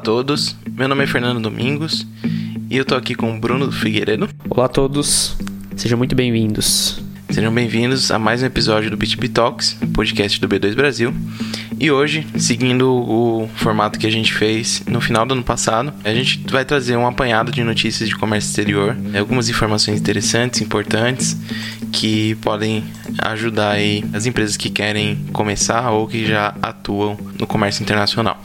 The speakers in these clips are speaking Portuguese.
Olá a todos, meu nome é Fernando Domingos e eu tô aqui com o Bruno Figueiredo. Olá a todos, sejam muito bem-vindos. Sejam bem-vindos a mais um episódio do BitB Talks, podcast do B2 Brasil. E hoje, seguindo o formato que a gente fez no final do ano passado, a gente vai trazer um apanhado de notícias de comércio exterior, algumas informações interessantes, importantes, que podem ajudar aí as empresas que querem começar ou que já atuam no comércio internacional.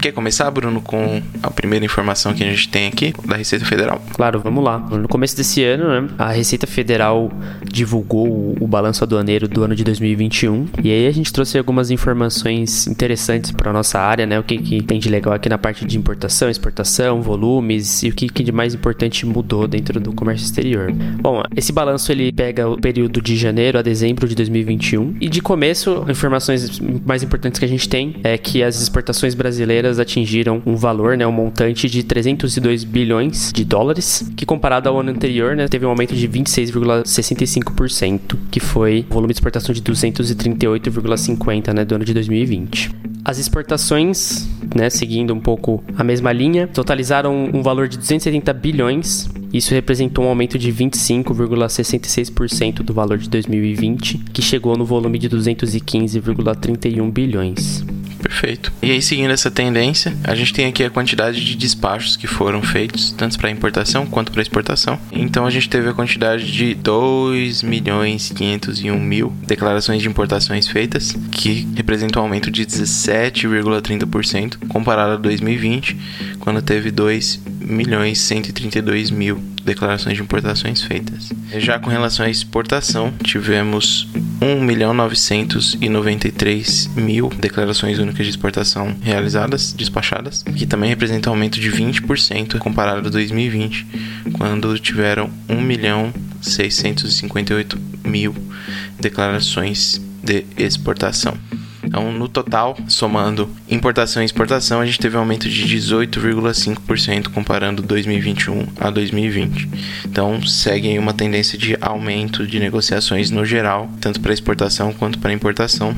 Quer começar, Bruno, com a primeira informação que a gente tem aqui da Receita Federal? Claro, vamos lá. No começo desse ano, né, a Receita Federal divulgou o, balanço aduaneiro do ano de 2021 e aí a gente trouxe algumas informações interessantes para nossa área, né? O que, que tem de legal aqui na parte de importação, exportação, volumes e o que, que de mais importante mudou dentro do comércio exterior. Bom, esse balanço ele pega o período de janeiro a dezembro de 2021 e de começo, informações mais importantes que a gente tem é que as exportações brasileiras atingiram um valor, né, um montante de 302 bilhões de dólares, que comparado ao ano anterior, né, teve um aumento de 26,65%, que foi o volume de exportação de 238,50, né, do ano de 2020. As exportações, né, seguindo um pouco a mesma linha, totalizaram um valor de 270 bilhões. Isso representou um aumento de 25,66% do valor de 2020, que chegou no volume de 215,31 bilhões. Perfeito. E aí, seguindo essa tendência, a gente tem aqui a quantidade de despachos que foram feitos, tanto para importação quanto para exportação. Então, a gente teve a quantidade de 2 milhões 501 mil declarações de importações feitas, que representa um aumento de 17,30% comparado a 2020, quando teve 2 milhões 132 mil declarações de importações feitas. Já com relação à exportação, tivemos 1 milhão 993 mil declarações únicas de exportação realizadas, despachadas, que também representa um aumento de 20% comparado a 2020, quando tiveram 1 milhão 658 mil declarações de exportação. Então, no total, somando importação e exportação, a gente teve um aumento de 18,5% comparando 2021 a 2020. Então, segue uma tendência de aumento de negociações no geral, tanto para exportação quanto para importação,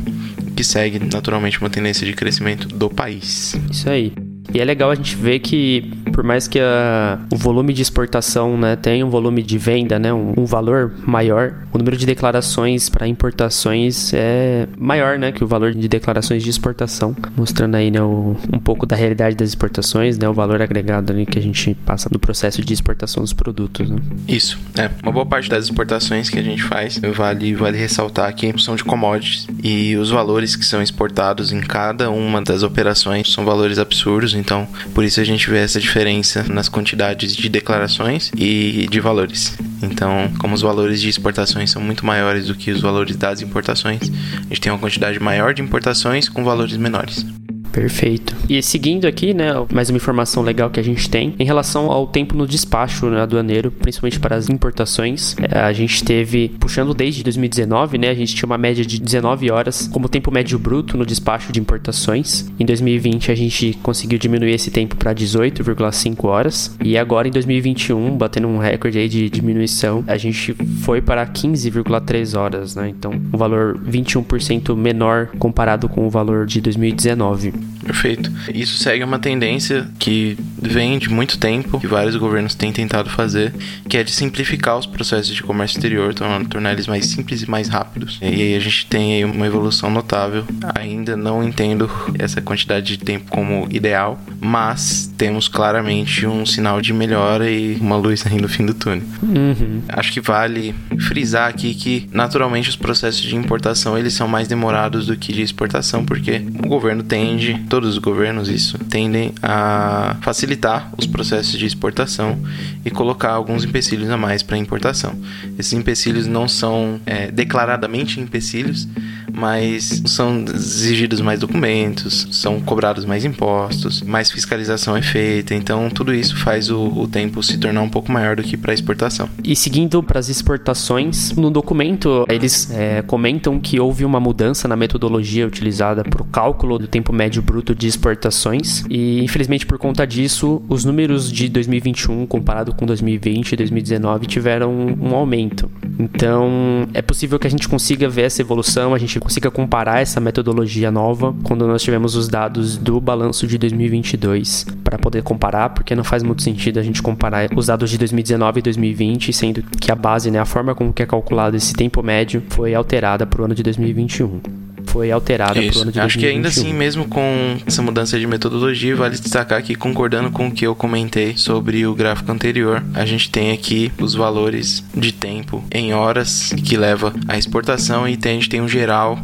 que segue naturalmente uma tendência de crescimento do país. Isso aí. E é legal a gente ver que, por mais que a, o volume de exportação né, tenha um volume de venda, né, um, um valor maior, o número de declarações para importações é maior né, que o valor de declarações de exportação, mostrando aí né, o, um pouco da realidade das exportações, né, o valor agregado ali que a gente passa no processo de exportação dos produtos. Né? Isso, é. Uma boa parte das exportações que a gente faz, vale, vale ressaltar aqui, são de commodities e os valores que são exportados em cada uma das operações são valores absurdos, então, por isso a gente vê essa diferença nas quantidades de declarações e de valores. Então, como os valores de exportações são muito maiores do que os valores das importações, a gente tem uma quantidade maior de importações com valores menores. Perfeito. E seguindo aqui, né, mais uma informação legal que a gente tem em relação ao tempo no despacho né, aduaneiro, principalmente para as importações. É, a gente teve, puxando desde 2019, né, a gente tinha uma média de 19 horas como tempo médio bruto no despacho de importações. Em 2020 a gente conseguiu diminuir esse tempo para 18,5 horas e agora em 2021, batendo um recorde aí de diminuição, a gente foi para 15,3 horas, né? Então, um valor 21% menor comparado com o valor de 2019. Perfeito. Isso segue uma tendência que vem de muito tempo, que vários governos têm tentado fazer, que é de simplificar os processos de comércio exterior, tornar eles mais simples e mais rápidos. E aí a gente tem aí uma evolução notável. Ainda não entendo essa quantidade de tempo como ideal, mas temos claramente um sinal de melhora e uma luz aí no fim do túnel. Uhum. Acho que vale frisar aqui que naturalmente os processos de importação eles são mais demorados do que de exportação, porque o governo tende todos os governos isso, tendem a facilitar os processos de exportação e colocar alguns empecilhos a mais para importação. Esses empecilhos não são é, declaradamente empecilhos, mas são exigidos mais documentos, são cobrados mais impostos, mais fiscalização é feita, então tudo isso faz o, o tempo se tornar um pouco maior do que para exportação. E seguindo para as exportações, no documento eles é, comentam que houve uma mudança na metodologia utilizada para o cálculo do tempo médio bruto de exportações e infelizmente por conta disso os números de 2021 comparado com 2020 e 2019 tiveram um, um aumento. Então é possível que a gente consiga ver essa evolução, a gente consiga comparar essa metodologia nova quando nós tivemos os dados do balanço de 2022 para poder comparar, porque não faz muito sentido a gente comparar os dados de 2019 e 2020, sendo que a base, né, a forma como que é calculado esse tempo médio foi alterada para o ano de 2021 foi alterada Isso. pro ano de Acho 2021. que ainda assim, mesmo com essa mudança de metodologia, vale destacar aqui, concordando com o que eu comentei sobre o gráfico anterior, a gente tem aqui os valores de tempo em horas que leva a exportação e tem, a gente tem um geral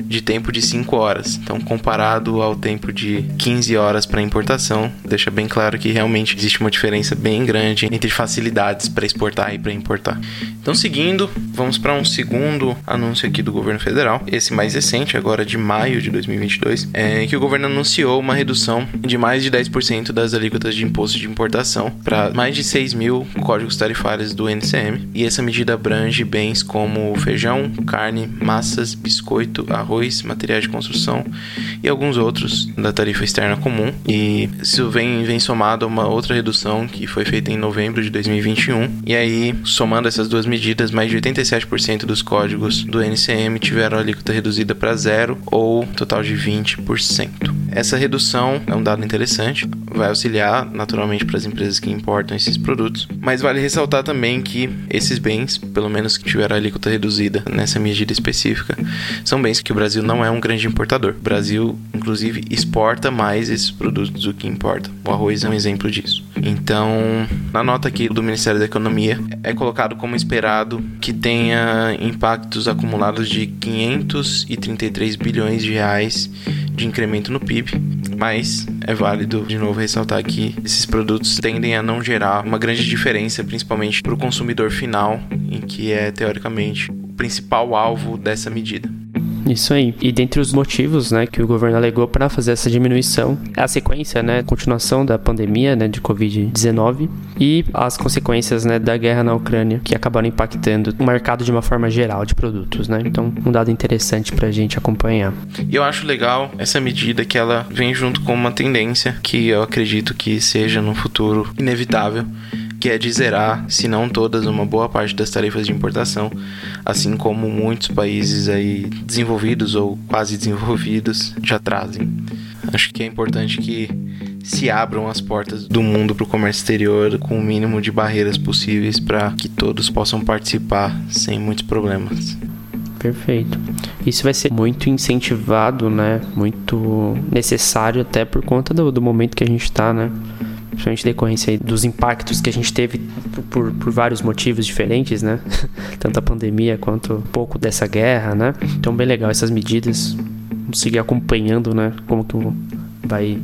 de tempo de 5 horas. Então, comparado ao tempo de 15 horas para importação, deixa bem claro que realmente existe uma diferença bem grande entre facilidades para exportar e para importar. Então, seguindo, vamos para um segundo anúncio aqui do governo federal, esse mais recente, agora de maio de 2022, é que o governo anunciou uma redução de mais de 10% das alíquotas de imposto de importação para mais de 6 mil códigos tarifários do NCM. E essa medida abrange bens como feijão, carne, massas, biscoito, arroz, materiais de construção e alguns outros da tarifa externa comum. E isso vem, vem somado a uma outra redução que foi feita em novembro de 2021. E aí, somando essas duas medidas, mais de 87% dos códigos do NCM tiveram a alíquota reduzida para zero ou total de 20%. Essa redução é um dado interessante, vai auxiliar naturalmente para as empresas que importam esses produtos, mas vale ressaltar também que esses bens, pelo menos que tiveram a alíquota reduzida nessa medida específica, são bens que o Brasil não é um grande importador. O Brasil, inclusive, exporta mais esses produtos do que importa. O arroz é um exemplo disso. Então, na nota aqui do Ministério da Economia, é colocado como esperado que tenha impactos acumulados de 533 bilhões de reais de incremento no PIB, mas é válido de novo ressaltar que esses produtos tendem a não gerar uma grande diferença, principalmente para o consumidor final, em que é teoricamente o principal alvo dessa medida. Isso aí. E dentre os motivos, né, que o governo alegou para fazer essa diminuição, é a sequência, né, continuação da pandemia, né, de COVID-19 e as consequências, né, da guerra na Ucrânia, que acabaram impactando o mercado de uma forma geral de produtos, né? Então, um dado interessante para a gente acompanhar. E eu acho legal essa medida que ela vem junto com uma tendência que eu acredito que seja no futuro inevitável que é de zerar, se não todas, uma boa parte das tarifas de importação, assim como muitos países aí desenvolvidos ou quase desenvolvidos já trazem. Acho que é importante que se abram as portas do mundo para o comércio exterior com o mínimo de barreiras possíveis para que todos possam participar sem muitos problemas. Perfeito. Isso vai ser muito incentivado, né? Muito necessário até por conta do, do momento que a gente está, né? Principalmente decorrência dos impactos que a gente teve por, por vários motivos diferentes, né? Tanto a pandemia quanto um pouco dessa guerra, né? Então, bem legal essas medidas. Vamos seguir acompanhando, né? Como que vai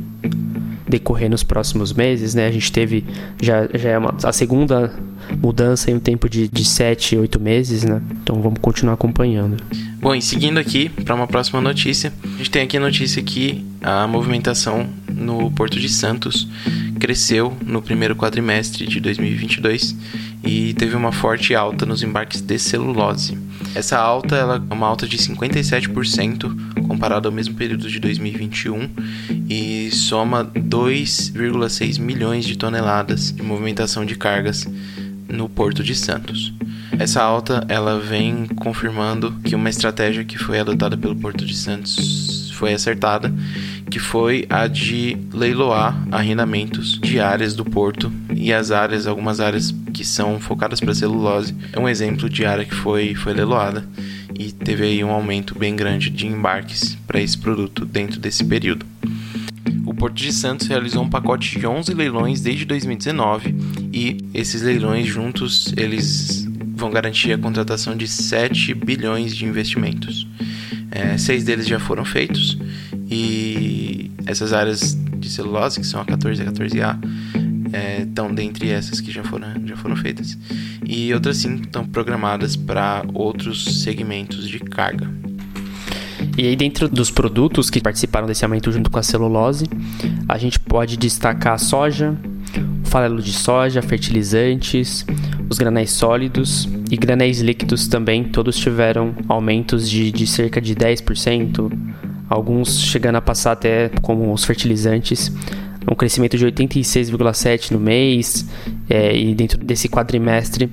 decorrer nos próximos meses, né? A gente teve já, já é uma, a segunda mudança em um tempo de, de 7, 8 meses, né? Então vamos continuar acompanhando. Bom, e seguindo aqui para uma próxima notícia, a gente tem aqui a notícia que a movimentação no Porto de Santos cresceu no primeiro quadrimestre de 2022 e teve uma forte alta nos embarques de celulose. Essa alta ela é uma alta de 57% comparado ao mesmo período de 2021 e soma 2,6 milhões de toneladas de movimentação de cargas no Porto de Santos. Essa alta ela vem confirmando que uma estratégia que foi adotada pelo Porto de Santos foi acertada, que foi a de leiloar arrendamentos de áreas do porto e as áreas, algumas áreas que são focadas para celulose, é um exemplo de área que foi foi leiloada e teve aí um aumento bem grande de embarques para esse produto dentro desse período. O Porto de Santos realizou um pacote de 11 leilões desde 2019 e esses leilões juntos eles vão garantir a contratação de 7 bilhões de investimentos. É, seis deles já foram feitos e essas áreas de celulose, que são a 14 e a 14A, é, estão dentre essas que já foram, já foram feitas. E outras sim estão programadas para outros segmentos de carga. E aí, dentro dos produtos que participaram desse aumento junto com a celulose, a gente pode destacar a soja, o farelo de soja, fertilizantes, os granéis sólidos e granéis líquidos também, todos tiveram aumentos de, de cerca de 10%, alguns chegando a passar até como os fertilizantes, um crescimento de 86,7% no mês, é, e dentro desse quadrimestre,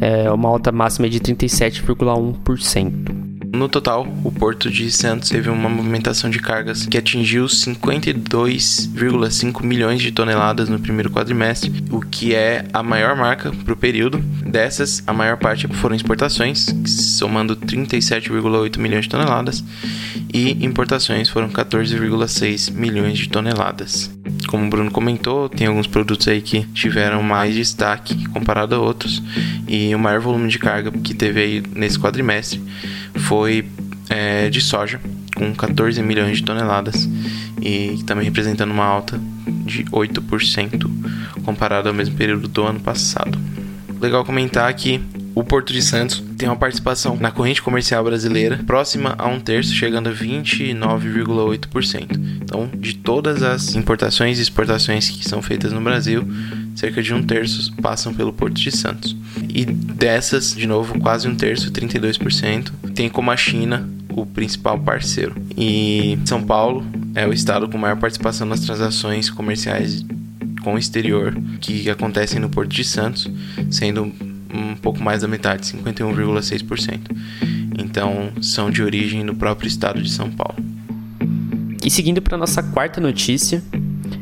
é, uma alta máxima de 37,1%. No total, o Porto de Santos teve uma movimentação de cargas que atingiu 52,5 milhões de toneladas no primeiro quadrimestre, o que é a maior marca para o período. Dessas, a maior parte foram exportações, somando 37,8 milhões de toneladas, e importações foram 14,6 milhões de toneladas. Como o Bruno comentou, tem alguns produtos aí que tiveram mais destaque comparado a outros, e o maior volume de carga que teve aí nesse quadrimestre foi é, de soja, com 14 milhões de toneladas, e também representando uma alta de 8% comparado ao mesmo período do ano passado. Legal comentar que o Porto de Santos tem uma participação na corrente comercial brasileira próxima a um terço, chegando a 29,8%. Então, de todas as importações e exportações que são feitas no Brasil, cerca de um terço passam pelo Porto de Santos. E dessas, de novo, quase um terço, 32%, tem como a China o principal parceiro. E São Paulo é o estado com maior participação nas transações comerciais com o exterior que acontecem no Porto de Santos, sendo um pouco mais da metade, 51,6%. Então, são de origem no próprio estado de São Paulo. E seguindo para nossa quarta notícia,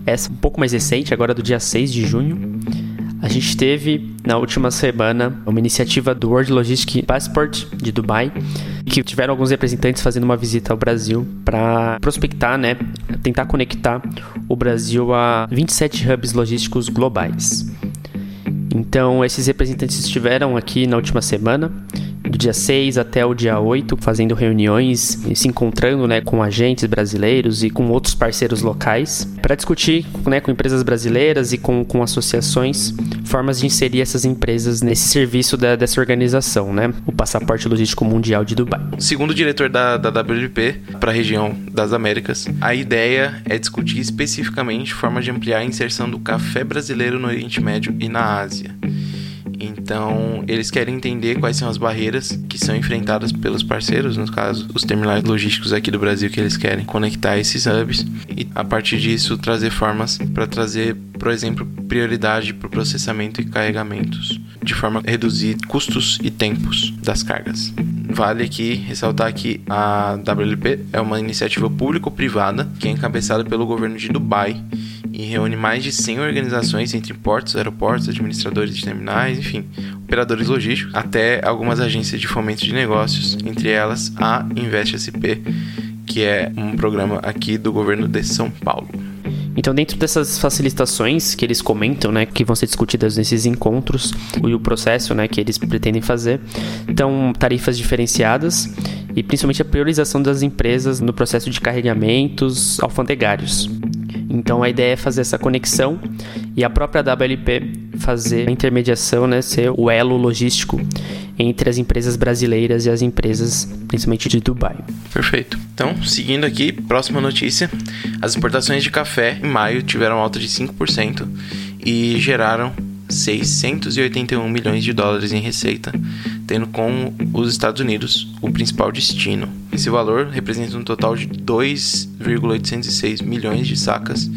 essa um pouco mais recente, agora do dia 6 de junho, a gente teve na última semana uma iniciativa do World Logistic Passport de Dubai, que tiveram alguns representantes fazendo uma visita ao Brasil para prospectar, né, tentar conectar o Brasil a 27 hubs logísticos globais. Então, esses representantes estiveram aqui na última semana, do dia 6 até o dia 8, fazendo reuniões e se encontrando né, com agentes brasileiros e com outros parceiros locais para discutir né, com empresas brasileiras e com, com associações formas de inserir essas empresas nesse serviço da, dessa organização, né, o Passaporte Logístico Mundial de Dubai. Segundo o diretor da, da WP para a região das Américas, a ideia é discutir especificamente formas de ampliar a inserção do café brasileiro no Oriente Médio e na Ásia. Então, eles querem entender quais são as barreiras que são enfrentadas pelos parceiros, no caso, os terminais logísticos aqui do Brasil que eles querem conectar esses hubs e a partir disso trazer formas para trazer, por exemplo, prioridade para o processamento e carregamentos, de forma a reduzir custos e tempos das cargas. Vale aqui ressaltar que a WLP é uma iniciativa público-privada que é encabeçada pelo governo de Dubai e reúne mais de 100 organizações entre portos, aeroportos, administradores de terminais, enfim, operadores logísticos, até algumas agências de fomento de negócios, entre elas a Invest SP, que é um programa aqui do governo de São Paulo. Então, dentro dessas facilitações que eles comentam, né, que vão ser discutidas nesses encontros, e o processo, né, que eles pretendem fazer, então tarifas diferenciadas e principalmente a priorização das empresas no processo de carregamentos alfandegários. Então a ideia é fazer essa conexão e a própria WLP fazer a intermediação, né, ser o elo logístico entre as empresas brasileiras e as empresas, principalmente de Dubai. Perfeito. Então, seguindo aqui, próxima notícia: as exportações de café em maio tiveram alta de 5% e geraram 681 milhões de dólares em receita, tendo com os Estados Unidos o principal destino. Esse valor representa um total de 2,806 milhões de sacas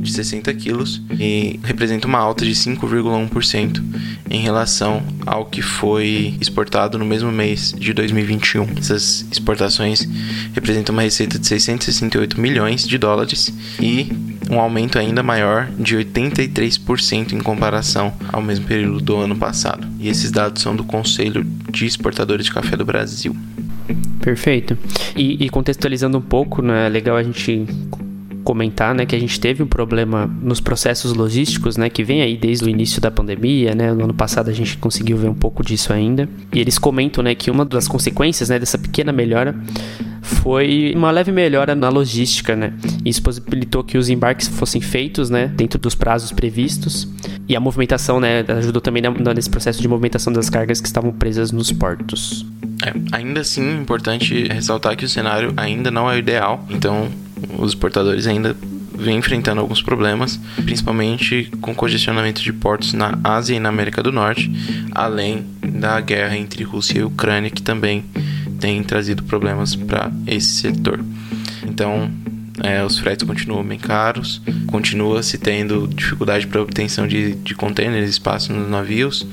de 60 quilos e representa uma alta de 5,1% em relação ao que foi exportado no mesmo mês de 2021. Essas exportações representam uma receita de 668 milhões de dólares e um aumento ainda maior de 83% em comparação ao mesmo período do ano passado. E esses dados são do Conselho de Exportadores de Café do Brasil. Perfeito. E, e contextualizando um pouco, né, é legal a gente comentar, né, que a gente teve um problema nos processos logísticos, né, que vem aí desde o início da pandemia, né, no ano passado a gente conseguiu ver um pouco disso ainda. E eles comentam, né, que uma das consequências, né, dessa pequena melhora foi uma leve melhora na logística, né? Isso possibilitou que os embarques fossem feitos, né, dentro dos prazos previstos. E a movimentação, né, ajudou também nesse processo de movimentação das cargas que estavam presas nos portos. É, ainda assim, é importante ressaltar que o cenário ainda não é o ideal. Então, os exportadores ainda vêm enfrentando alguns problemas, principalmente com congestionamento de portos na Ásia e na América do Norte, além da guerra entre Rússia e Ucrânia, que também tem trazido problemas para esse setor. Então, é, os fretes continuam bem caros, continua se tendo dificuldade para obtenção de, de containers, espaço nos navios.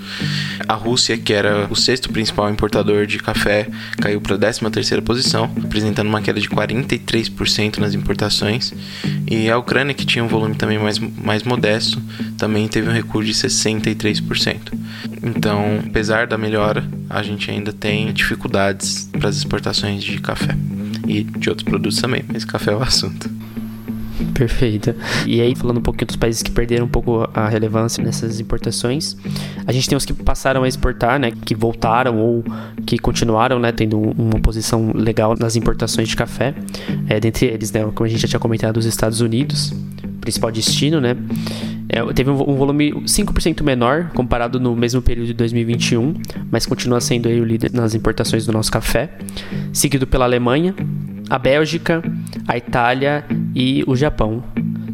A Rússia, que era o sexto principal importador de café, caiu para a 13 terceira posição, apresentando uma queda de 43% nas importações. E a Ucrânia, que tinha um volume também mais, mais modesto, também teve um recuo de 63%. Então, apesar da melhora, a gente ainda tem dificuldades para as exportações de café e de outros produtos também, mas café é o assunto. Perfeito. E aí, falando um pouquinho dos países que perderam um pouco a relevância nessas importações, a gente tem os que passaram a exportar, né, que voltaram ou que continuaram, né, tendo uma posição legal nas importações de café. É, dentre eles, né, como a gente já tinha comentado, os Estados Unidos, principal destino, né, é, teve um, um volume 5% menor comparado no mesmo período de 2021, mas continua sendo aí o líder nas importações do nosso café, seguido pela Alemanha, a Bélgica, a Itália e o Japão.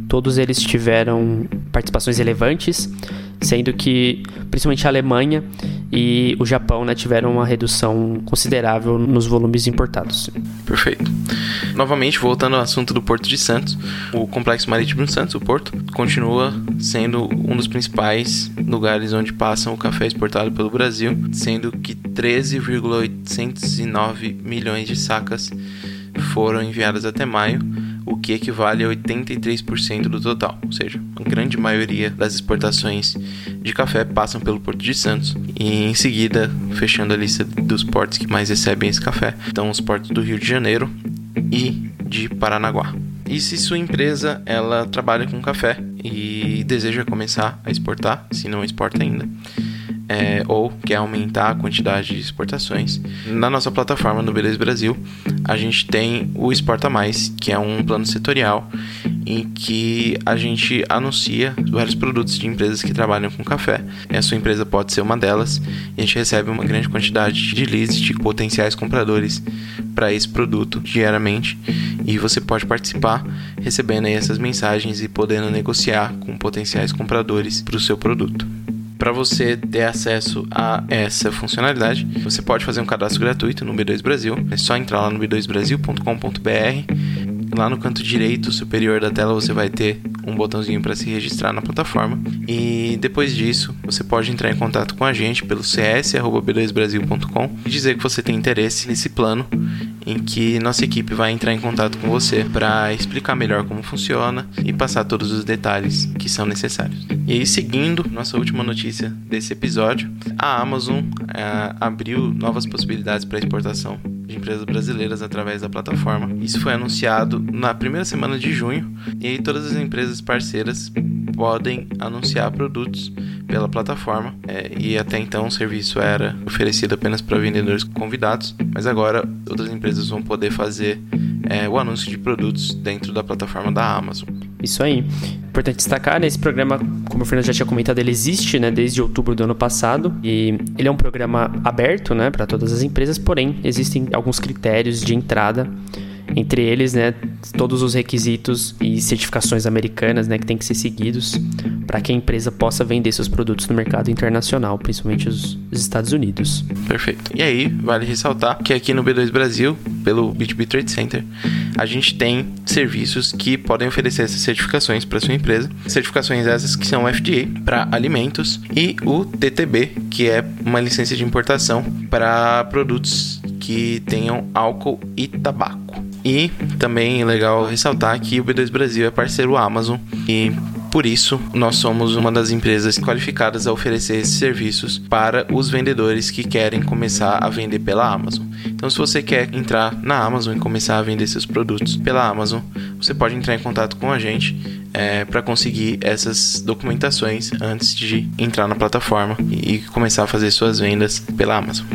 Todos eles tiveram participações relevantes, sendo que principalmente a Alemanha e o Japão né, tiveram uma redução considerável nos volumes importados. Perfeito. Novamente, voltando ao assunto do Porto de Santos, o Complexo Marítimo de Santos, o Porto, continua sendo um dos principais lugares onde passam o café exportado pelo Brasil, sendo que 13,809 milhões de sacas foram enviadas até maio, o que equivale a 83% do total, ou seja, a grande maioria das exportações de café passam pelo Porto de Santos e em seguida, fechando a lista dos portos que mais recebem esse café, estão os portos do Rio de Janeiro e de Paranaguá. E se sua empresa ela trabalha com café e deseja começar a exportar, se não exporta ainda, é, ou quer aumentar a quantidade de exportações, na nossa plataforma no Beleza Brasil, a gente tem o Exporta Mais, que é um plano setorial em que a gente anuncia vários produtos de empresas que trabalham com café. A sua empresa pode ser uma delas e a gente recebe uma grande quantidade de leads de potenciais compradores para esse produto diariamente e você pode participar recebendo essas mensagens e podendo negociar com potenciais compradores para o seu produto. Para você ter acesso a essa funcionalidade, você pode fazer um cadastro gratuito no B2 Brasil. É só entrar lá no b2brasil.com.br. Lá no canto direito superior da tela você vai ter um botãozinho para se registrar na plataforma. E depois disso, você pode entrar em contato com a gente pelo cs@b2brasil.com e dizer que você tem interesse nesse plano em que nossa equipe vai entrar em contato com você para explicar melhor como funciona e passar todos os detalhes que são necessários. E aí, seguindo nossa última notícia desse episódio, a Amazon é, abriu novas possibilidades para exportação de empresas brasileiras através da plataforma. Isso foi anunciado na primeira semana de junho e aí todas as empresas parceiras podem anunciar produtos pela plataforma é, e até então o serviço era oferecido apenas para vendedores convidados, mas agora outras empresas vão poder fazer é, o anúncio de produtos dentro da plataforma da Amazon. Isso aí. Importante destacar, né, esse programa, como o Fernando já tinha comentado, ele existe né, desde outubro do ano passado e ele é um programa aberto né, para todas as empresas, porém existem alguns critérios de entrada entre eles, né, todos os requisitos e certificações americanas, né, que tem que ser seguidos para que a empresa possa vender seus produtos no mercado internacional, principalmente os, os, Estados Unidos. Perfeito. E aí, vale ressaltar que aqui no B2 Brasil, pelo B2B Trade Center, a gente tem serviços que podem oferecer essas certificações para sua empresa. Certificações essas que são FDA para alimentos e o TTB, que é uma licença de importação para produtos que tenham álcool e tabaco. E também é legal ressaltar que o B2 Brasil é parceiro Amazon e por isso, nós somos uma das empresas qualificadas a oferecer esses serviços para os vendedores que querem começar a vender pela Amazon. Então, se você quer entrar na Amazon e começar a vender seus produtos pela Amazon, você pode entrar em contato com a gente é, para conseguir essas documentações antes de entrar na plataforma e começar a fazer suas vendas pela Amazon.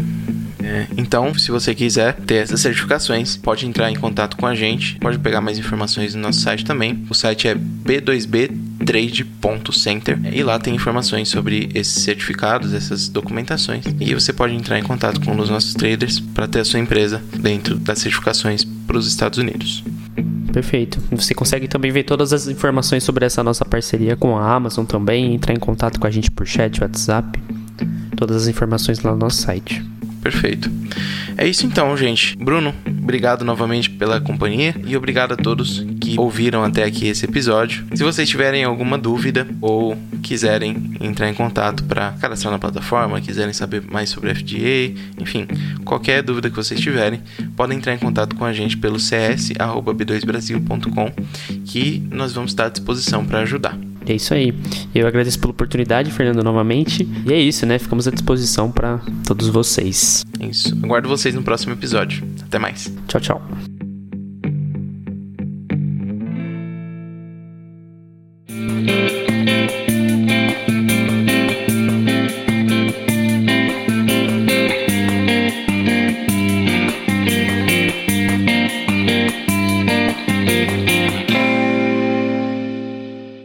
É, então, se você quiser ter essas certificações, pode entrar em contato com a gente, pode pegar mais informações no nosso site também. O site é b2btrade.center e lá tem informações sobre esses certificados, essas documentações. E você pode entrar em contato com um dos nossos traders para ter a sua empresa dentro das certificações para os Estados Unidos. Perfeito. Você consegue também ver todas as informações sobre essa nossa parceria com a Amazon também, entrar em contato com a gente por chat, WhatsApp, todas as informações lá no nosso site. Perfeito. É isso então, gente. Bruno, obrigado novamente pela companhia e obrigado a todos que ouviram até aqui esse episódio. Se vocês tiverem alguma dúvida ou quiserem entrar em contato para cadastrar na plataforma, quiserem saber mais sobre FDA, enfim, qualquer dúvida que vocês tiverem, podem entrar em contato com a gente pelo cs@b2brasil.com, que nós vamos estar à disposição para ajudar. É isso aí. Eu agradeço pela oportunidade, Fernando, novamente. E é isso, né? Ficamos à disposição para todos vocês. É isso. Aguardo vocês no próximo episódio. Até mais. Tchau, tchau.